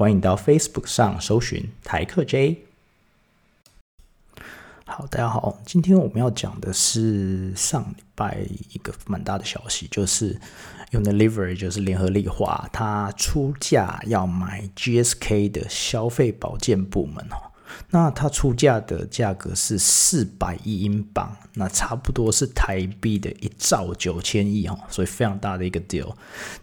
欢迎到 Facebook 上搜寻台客 J。好，大家好，今天我们要讲的是上礼拜一个蛮大的消息，就是 Unilever，就是联合利华，它出价要买 GSK 的消费保健部门哦。那它出价的价格是四百亿英镑，那差不多是台币的一兆九千亿哈，所以非常大的一个 deal。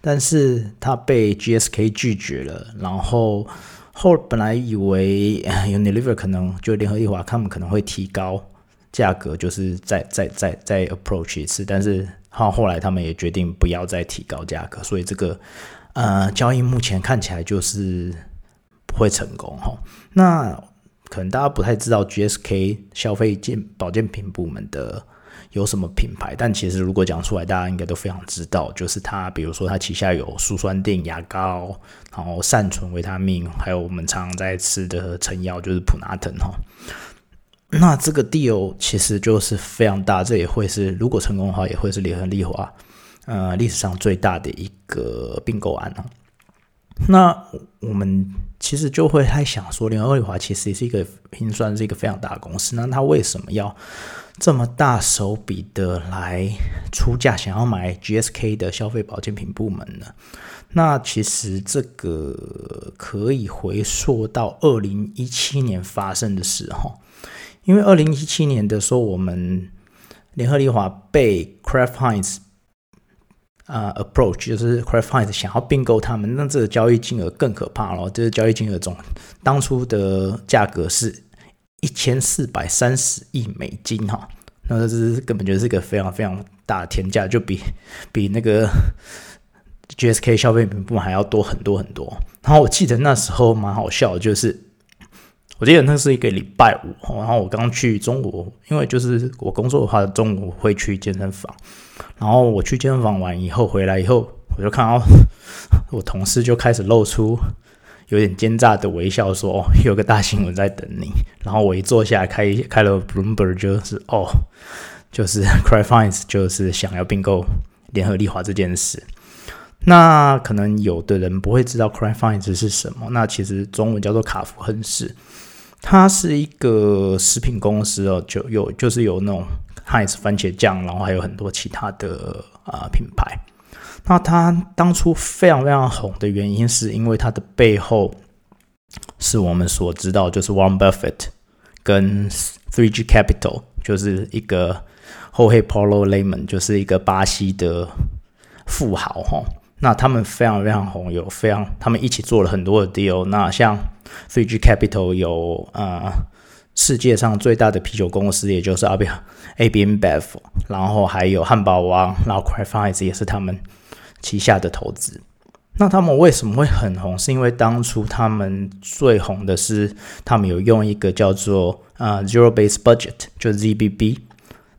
但是它被 GSK 拒绝了，然后后本来以为 Unilever 可能就联合利华他们可能会提高价格，就是再再再再 approach 一次，但是后后来他们也决定不要再提高价格，所以这个呃交易目前看起来就是不会成功哈。那可能大家不太知道 GSK 消费健保健品部门的有什么品牌，但其实如果讲出来，大家应该都非常知道，就是它，比如说它旗下有舒酸定牙膏，然后善存维他命，还有我们常常在吃的成药就是普拿疼哈。那这个 deal 其实就是非常大，这也会是如果成功的话，也会是联合利华呃历史上最大的一个并购案哦。那我们其实就会在想说，联合利华其实也是一个，应算是一个非常大的公司。那他为什么要这么大手笔的来出价，想要买 GSK 的消费保健品部门呢？那其实这个可以回溯到二零一七年发生的时候，因为二零一七年的时候，我们联合利华被 Kraft Heinz。啊，approach 就是 Kraft Heinz 想要并购他们，那这个交易金额更可怕了。就是交易金额总当初的价格是一千四百三十亿美金哈，那这是根本就是一个非常非常大的天价，就比比那个 GSK 消费品部门还要多很多很多。然后我记得那时候蛮好笑，就是我记得那是一个礼拜五，然后我刚去中午，因为就是我工作的话，中午会去健身房。然后我去健身房完以后回来以后，我就看到 我同事就开始露出有点奸诈的微笑，说：“哦，有个大新闻在等你。”然后我一坐下来开开了 Bloomberg，就是哦，就是 Cry Finds 就是想要并购联合利华这件事。那可能有的人不会知道 Cry Finds 是什么，那其实中文叫做卡夫亨氏，它是一个食品公司哦，就有就是有那种。它也是番茄酱，然后还有很多其他的啊品牌。那它当初非常非常红的原因，是因为它的背后是我们所知道，就是 Warren Buffett 跟 Three G Capital，就是一个后黑 Paulo Lemon，就是一个巴西的富豪哈。那他们非常非常红，有非常他们一起做了很多的 deal。那像 Fiji Capital 有啊。世界上最大的啤酒公司，也就是 AB AB InBev，然后还有汉堡王，然后 Kraft Heinz 也是他们旗下的投资。那他们为什么会很红？是因为当初他们最红的是他们有用一个叫做呃 Zero Base Budget，就 ZBB，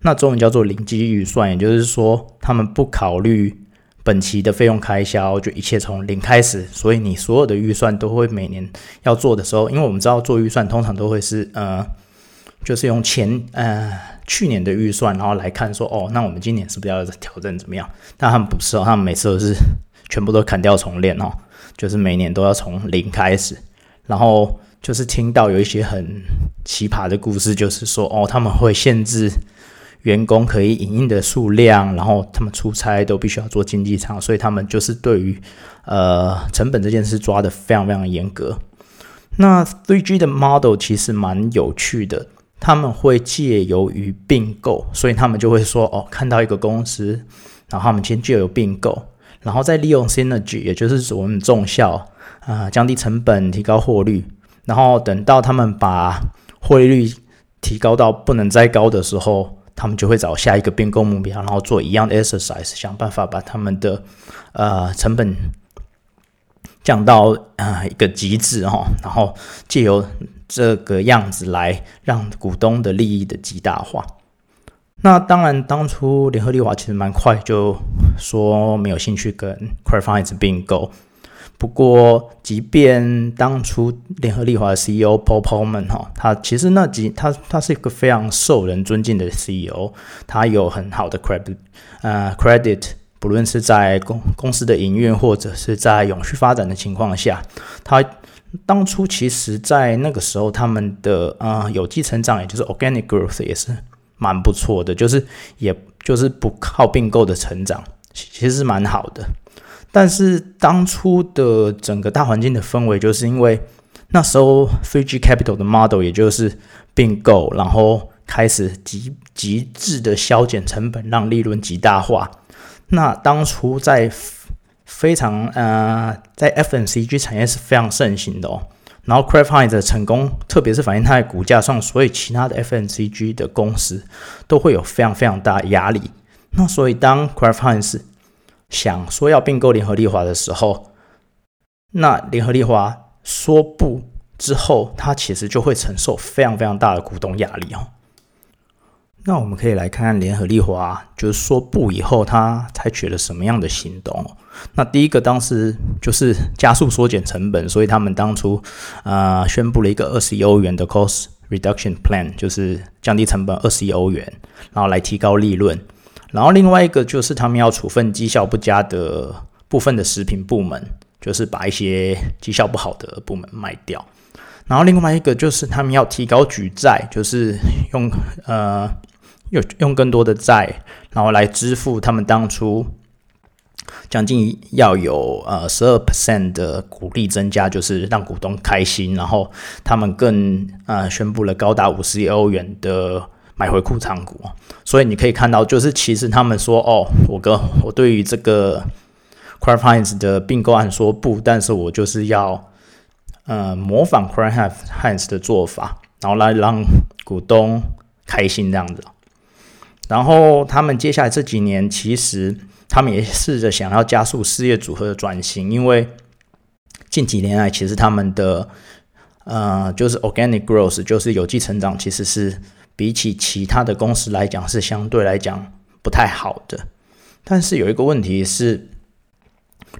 那中文叫做零基预算，也就是说他们不考虑。本期的费用开销就一切从零开始，所以你所有的预算都会每年要做的时候，因为我们知道做预算通常都会是呃，就是用前呃去年的预算，然后来看说哦，那我们今年是不是要调整怎么样？但他们不是哦，他们每次都是全部都砍掉重练哦，就是每年都要从零开始，然后就是听到有一些很奇葩的故事，就是说哦，他们会限制。员工可以影印的数量，然后他们出差都必须要做经济舱，所以他们就是对于呃成本这件事抓的非常非常严格。那 Three G 的 model 其实蛮有趣的，他们会借由于并购，所以他们就会说哦，看到一个公司，然后他们先就有并购，然后再利用 synergy，也就是我们重效啊，降低成本，提高获率，然后等到他们把汇率提高到不能再高的时候。他们就会找下一个并购目标，然后做一样的 exercise，想办法把他们的呃成本降到呃一个极致哈，然后借由这个样子来让股东的利益的极大化。那当然，当初联合利华其实蛮快就说没有兴趣跟 c r a f i n e 并购。不过，即便当初联合利华的 CEO Paul Polman 哈，他其实那几他他是一个非常受人尊敬的 CEO，他有很好的 credit 呃 credit，不论是在公公司的营运或者是在永续发展的情况下，他当初其实在那个时候他们的呃有机成长，也就是 organic growth 也是。蛮不错的，就是也就是不靠并购的成长，其实是蛮好的。但是当初的整个大环境的氛围，就是因为那时候 Three G Capital 的 model 也就是并购，然后开始极极致的削减成本，让利润极大化。那当初在非常呃，在 FNCG 产业是非常盛行的哦。然后 Kraft Heinz 的成功，特别是反映它的股价上，所以其他的 FNCG 的公司都会有非常非常大的压力。那所以当 Kraft Heinz 想说要并购联合利华的时候，那联合利华说不之后，它其实就会承受非常非常大的股东压力哦。那我们可以来看看联合利华就是说不以后，他采取了什么样的行动？那第一个当时就是加速缩减成本，所以他们当初啊宣布了一个二十亿欧元的 cost reduction plan，就是降低成本二十亿欧元，然后来提高利润。然后另外一个就是他们要处分绩效不佳的部分的食品部门，就是把一些绩效不好的部门卖掉。然后另外一个就是他们要提高举债，就是用呃。用用更多的债，然后来支付他们当初将近要有呃十二 percent 的股利增加，就是让股东开心。然后他们更呃宣布了高达五十亿欧元的买回库藏股。所以你可以看到，就是其实他们说哦，我跟我对于这个 Kraft Heinz 的并购案说不，但是我就是要呃模仿 Kraft Heinz 的做法，然后来让股东开心这样子。然后他们接下来这几年，其实他们也试着想要加速事业组合的转型，因为近几年来，其实他们的呃，就是 organic growth，就是有机成长，其实是比起其他的公司来讲，是相对来讲不太好的。但是有一个问题是。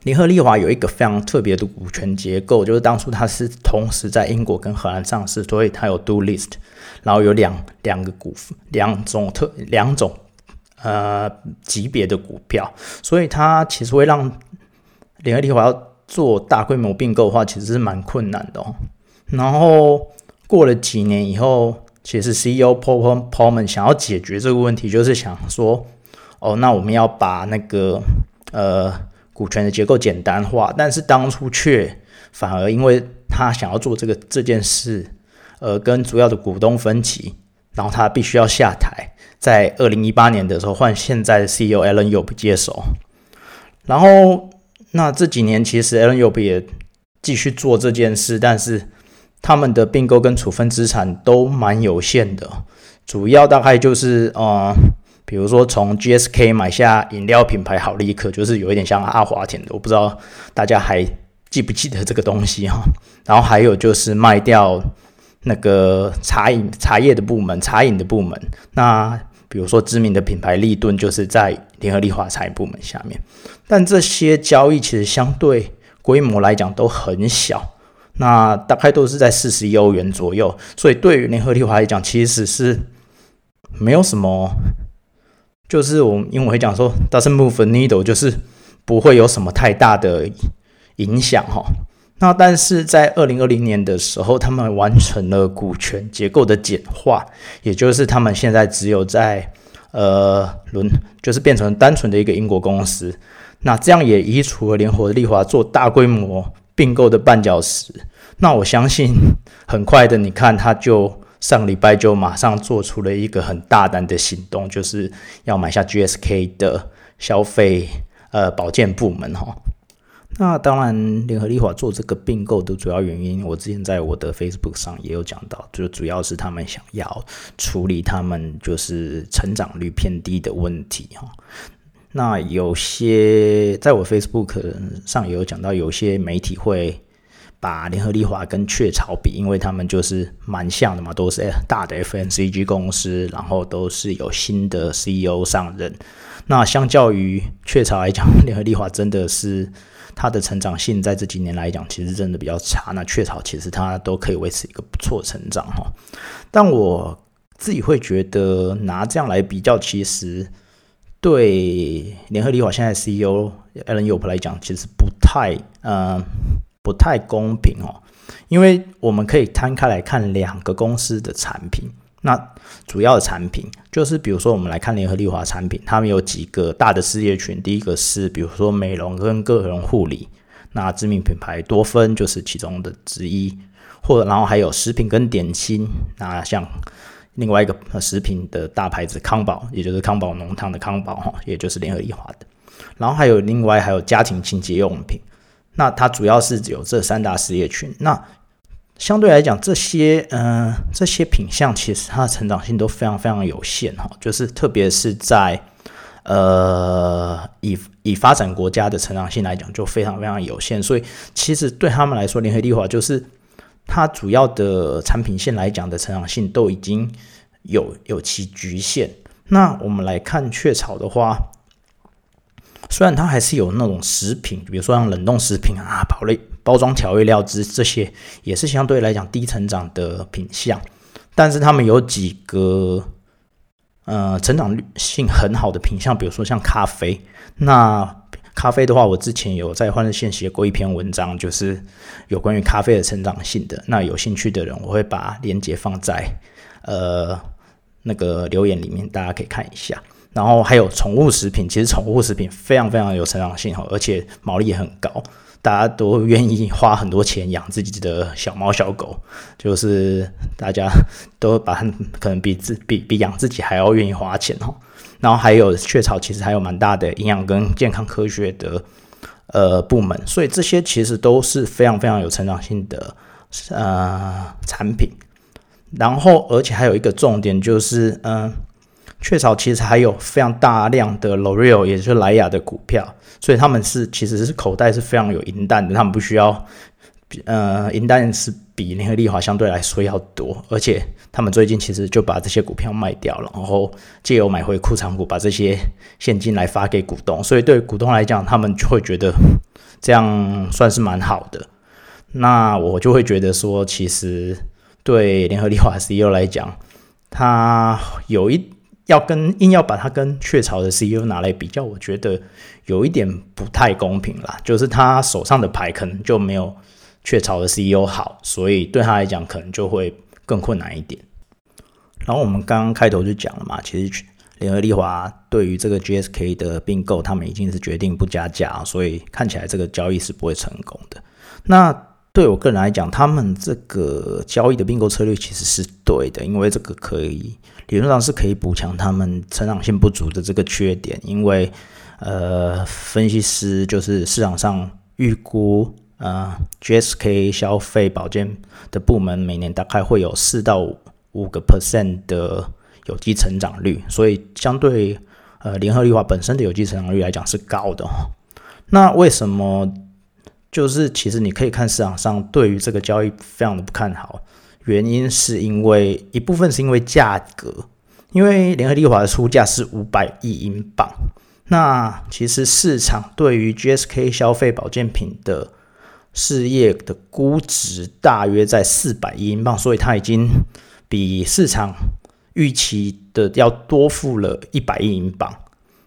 联合利华有一个非常特别的股权结构，就是当初它是同时在英国跟荷兰上市，所以它有 do list，然后有两两个股两种特两种呃级别的股票，所以它其实会让联合利华要做大规模并购的话，其实是蛮困难的哦。然后过了几年以后，其实 CEO Paul Paul 想要解决这个问题，就是想说，哦，那我们要把那个呃。股权的结构简单化，但是当初却反而因为他想要做这个这件事，呃，跟主要的股东分歧，然后他必须要下台，在二零一八年的时候换现在的 CEO Alan Yob 接手，然后那这几年其实 Alan Yob 也继续做这件事，但是他们的并购跟处分资产都蛮有限的，主要大概就是呃。比如说，从 GSK 买下饮料品牌好利可，就是有一点像阿华田的，我不知道大家还记不记得这个东西哈。然后还有就是卖掉那个茶饮茶叶的部门，茶饮的部门。那比如说知名的品牌立顿，就是在联合利华茶饮部门下面。但这些交易其实相对规模来讲都很小，那大概都是在四十亿欧元左右。所以对于联合利华来讲，其实是没有什么。就是我因为会讲说，doesn't move a needle，就是不会有什么太大的影响哈。那但是在二零二零年的时候，他们完成了股权结构的简化，也就是他们现在只有在呃轮，就是变成单纯的一个英国公司。那这样也移除了联合利华做大规模并购的绊脚石。那我相信很快的，你看他就。上礼拜就马上做出了一个很大胆的行动，就是要买下 GSK 的消费呃保健部门哈。那当然，联合利华做这个并购的主要原因，我之前在我的 Facebook 上也有讲到，就主要是他们想要处理他们就是成长率偏低的问题哈。那有些在我 Facebook 上也有讲到，有些媒体会把联合利华跟雀巢比，因为他们就是蛮像的嘛，都是大的 FNCG 公司，然后都是有新的 CEO 上任。那相较于雀巢来讲，联合利华真的是它的成长性在这几年来讲，其实真的比较差。那雀巢其实它都可以维持一个不错成长哈。但我自己会觉得拿这样来比较，其实对联合利华现在 CEO Alan Yop 来讲，其实不太嗯。不太公平哦，因为我们可以摊开来看两个公司的产品。那主要的产品就是，比如说我们来看联合利华产品，他们有几个大的事业群。第一个是比如说美容跟个人护理，那知名品牌多芬就是其中的之一。或者然后还有食品跟点心，那像另外一个食品的大牌子康宝，也就是康宝浓汤的康宝哈，也就是联合利华的。然后还有另外还有家庭清洁用品。那它主要是有这三大事业群。那相对来讲，这些嗯这些品相其实它的成长性都非常非常有限哈。就是特别是在呃以以发展国家的成长性来讲，就非常非常有限。所以其实对他们来说，联合利华就是它主要的产品线来讲的成长性都已经有有其局限。那我们来看雀巢的话。虽然它还是有那种食品，比如说像冷冻食品啊、包类包装调味料之这些，也是相对来讲低成长的品相。但是他们有几个呃成长性很好的品相，比如说像咖啡。那咖啡的话，我之前有在欢乐线写过一篇文章，就是有关于咖啡的成长性的。那有兴趣的人，我会把链接放在呃那个留言里面，大家可以看一下。然后还有宠物食品，其实宠物食品非常非常有成长性哈，而且毛利也很高，大家都愿意花很多钱养自己的小猫小狗，就是大家都把可能比自比比养自己还要愿意花钱哈。然后还有雀巢，其实还有蛮大的营养跟健康科学的呃部门，所以这些其实都是非常非常有成长性的呃产品。然后而且还有一个重点就是嗯。雀巢其实还有非常大量的 L'Oreal，也就是莱雅的股票，所以他们是其实是口袋是非常有银弹的，他们不需要，呃，银弹是比联合利华相对来说要多，而且他们最近其实就把这些股票卖掉了，然后借由买回库藏股，把这些现金来发给股东，所以对股东来讲，他们就会觉得这样算是蛮好的。那我就会觉得说，其实对联合利华 CEO 来讲，他有一。要跟硬要把它跟雀巢的 CEO 拿来比较，我觉得有一点不太公平啦。就是他手上的牌可能就没有雀巢的 CEO 好，所以对他来讲可能就会更困难一点。然后我们刚刚开头就讲了嘛，其实联合利华对于这个 GSK 的并购，他们已经是决定不加价，所以看起来这个交易是不会成功的。那对我个人来讲，他们这个交易的并购策略其实是对的，因为这个可以。理论上是可以补强他们成长性不足的这个缺点，因为呃，分析师就是市场上预估，呃，GSK 消费保健的部门每年大概会有四到五个 percent 的有机成长率，所以相对呃联合利华本身的有机成长率来讲是高的。那为什么就是其实你可以看市场上对于这个交易非常的不看好？原因是因为一部分是因为价格，因为联合利华的出价是五百亿英镑，那其实市场对于 GSK 消费保健品的事业的估值大约在四百亿英镑，所以它已经比市场预期的要多付了一百亿英镑。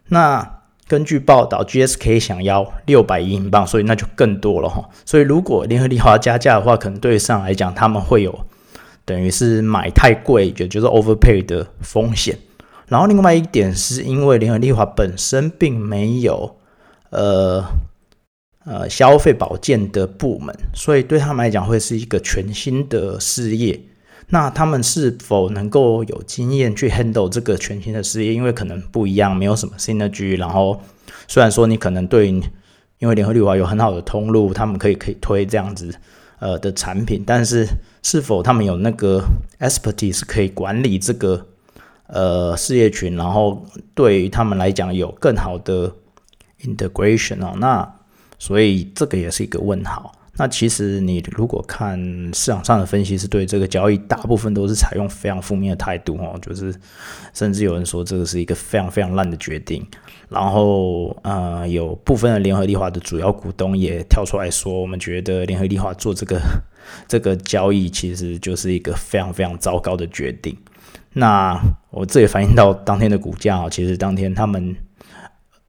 那根据报道，GSK 想要六百亿英镑，所以那就更多了哈。所以如果联合利华加价的话，可能对上来讲他们会有。等于是买太贵，也就是 overpay 的风险。然后另外一点是因为联合利华本身并没有呃呃消费保健的部门，所以对他们来讲会是一个全新的事业。那他们是否能够有经验去 handle 这个全新的事业？因为可能不一样，没有什么 synergy。然后虽然说你可能对，因为联合利华有很好的通路，他们可以可以推这样子。呃的产品，但是是否他们有那个 expertise 可以管理这个呃事业群，然后对于他们来讲有更好的 integration 哦，那所以这个也是一个问号。那其实你如果看市场上的分析，是对这个交易大部分都是采用非常负面的态度哦，就是甚至有人说这个是一个非常非常烂的决定。然后呃，有部分的联合利华的主要股东也跳出来说，我们觉得联合利华做这个 这个交易其实就是一个非常非常糟糕的决定。那我这也反映到当天的股价哦，其实当天他们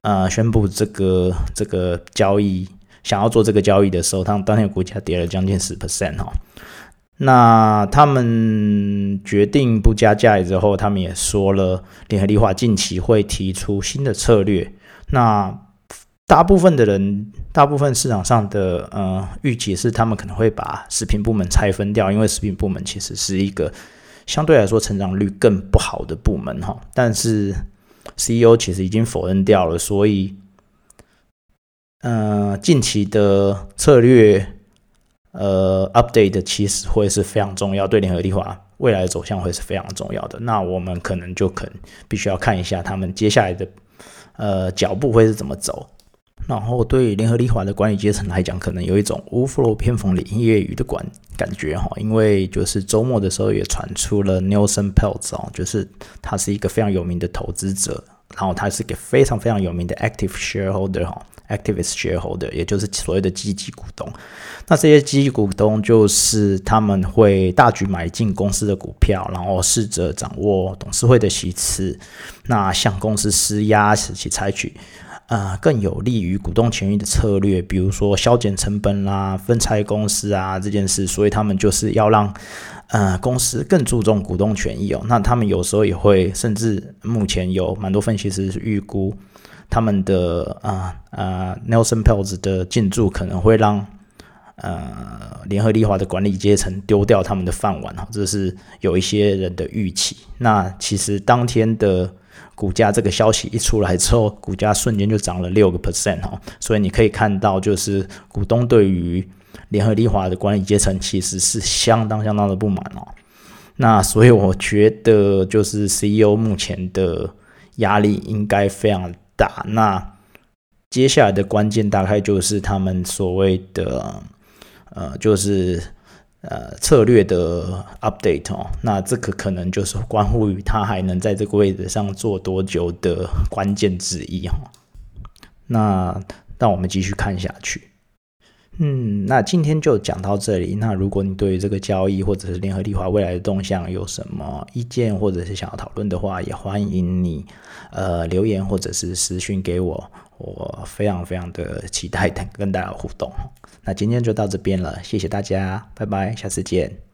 呃宣布这个这个交易。想要做这个交易的时候，他们当天股价跌了将近十 percent 哈。那他们决定不加价之后，他们也说了，联合利华近期会提出新的策略。那大部分的人，大部分市场上的呃预期是，他们可能会把食品部门拆分掉，因为食品部门其实是一个相对来说成长率更不好的部门哈。但是 CEO 其实已经否认掉了，所以。嗯，近期的策略，呃，update 其实会是非常重要，对联合利华未来的走向会是非常重要的。那我们可能就可必须要看一下他们接下来的呃脚步会是怎么走。然后对联合利华的管理阶层来讲，可能有一种无福偏逢连夜雨的感感觉哈，因为就是周末的时候也传出了 Nelson Peltz 哦，就是他是一个非常有名的投资者，然后他是个非常非常有名的 active shareholder 哈。Activist shareholder，也就是所谓的积极股东。那这些积极股东就是他们会大举买进公司的股票，然后试着掌握董事会的席次，那向公司施压，使其采取呃更有利于股东权益的策略，比如说削减成本啦、分拆公司啊这件事。所以他们就是要让呃公司更注重股东权益哦。那他们有时候也会，甚至目前有蛮多分析师预估。他们的啊啊，Nelson Peltz 的进驻可能会让呃联合利华的管理阶层丢掉他们的饭碗哈，这是有一些人的预期。那其实当天的股价这个消息一出来之后，股价瞬间就涨了六个 percent 哦，所以你可以看到，就是股东对于联合利华的管理阶层其实是相当相当的不满哦。那所以我觉得，就是 CEO 目前的压力应该非常。大那接下来的关键大概就是他们所谓的呃，就是呃策略的 update 哦。那这个可能就是关乎于他还能在这个位置上做多久的关键之一哈。那让我们继续看下去。嗯，那今天就讲到这里。那如果你对于这个交易或者是联合利华未来的动向有什么意见，或者是想要讨论的话，也欢迎你呃留言或者是私讯给我，我非常非常的期待跟大家互动。那今天就到这边了，谢谢大家，拜拜，下次见。